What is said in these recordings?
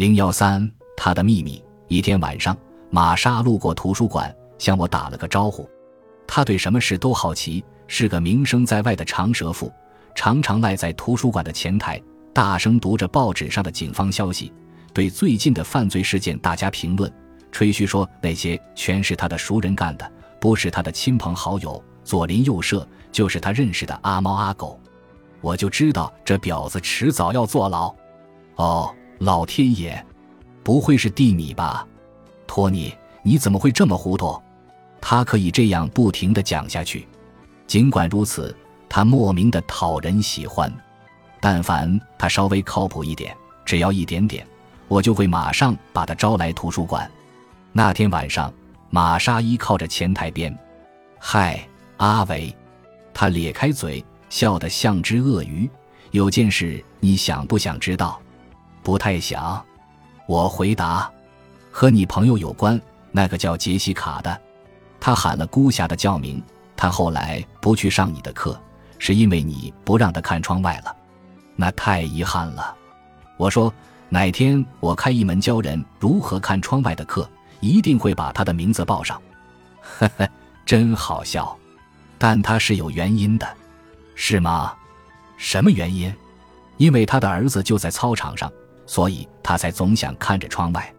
零幺三，他的秘密。一天晚上，玛莎路过图书馆，向我打了个招呼。他对什么事都好奇，是个名声在外的长舌妇，常常赖在图书馆的前台，大声读着报纸上的警方消息，对最近的犯罪事件大加评论，吹嘘说那些全是他的熟人干的，不是他的亲朋好友，左邻右舍就是他认识的阿猫阿狗。我就知道这婊子迟早要坐牢。哦，老天爷，不会是蒂米吧？托尼，你怎么会这么糊涂？他可以这样不停的讲下去。尽管如此，他莫名的讨人喜欢。但凡他稍微靠谱一点，只要一点点，我就会马上把他招来图书馆。那天晚上，玛莎依靠着前台边，嗨，阿伟，他咧开嘴。笑得像只鳄鱼。有件事你想不想知道？不太想。我回答：“和你朋友有关。那个叫杰西卡的，他喊了孤侠的叫名。他后来不去上你的课，是因为你不让他看窗外了。那太遗憾了。”我说：“哪天我开一门教人如何看窗外的课，一定会把他的名字报上。”呵呵，真好笑。但他是有原因的。是吗？什么原因？因为他的儿子就在操场上，所以他才总想看着窗外。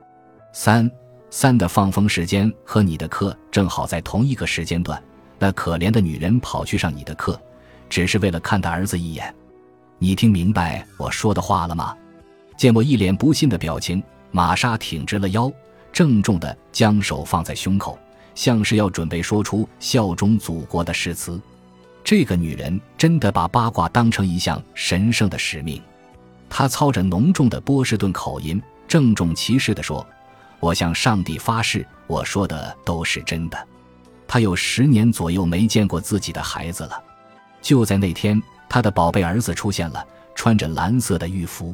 三三的放风时间和你的课正好在同一个时间段。那可怜的女人跑去上你的课，只是为了看他儿子一眼。你听明白我说的话了吗？见我一脸不信的表情，玛莎挺直了腰，郑重地将手放在胸口，像是要准备说出效忠祖国的誓词。这个女人真的把八卦当成一项神圣的使命。他操着浓重的波士顿口音，郑重其事地说：“我向上帝发誓，我说的都是真的。”他有十年左右没见过自己的孩子了。就在那天，他的宝贝儿子出现了，穿着蓝色的浴服。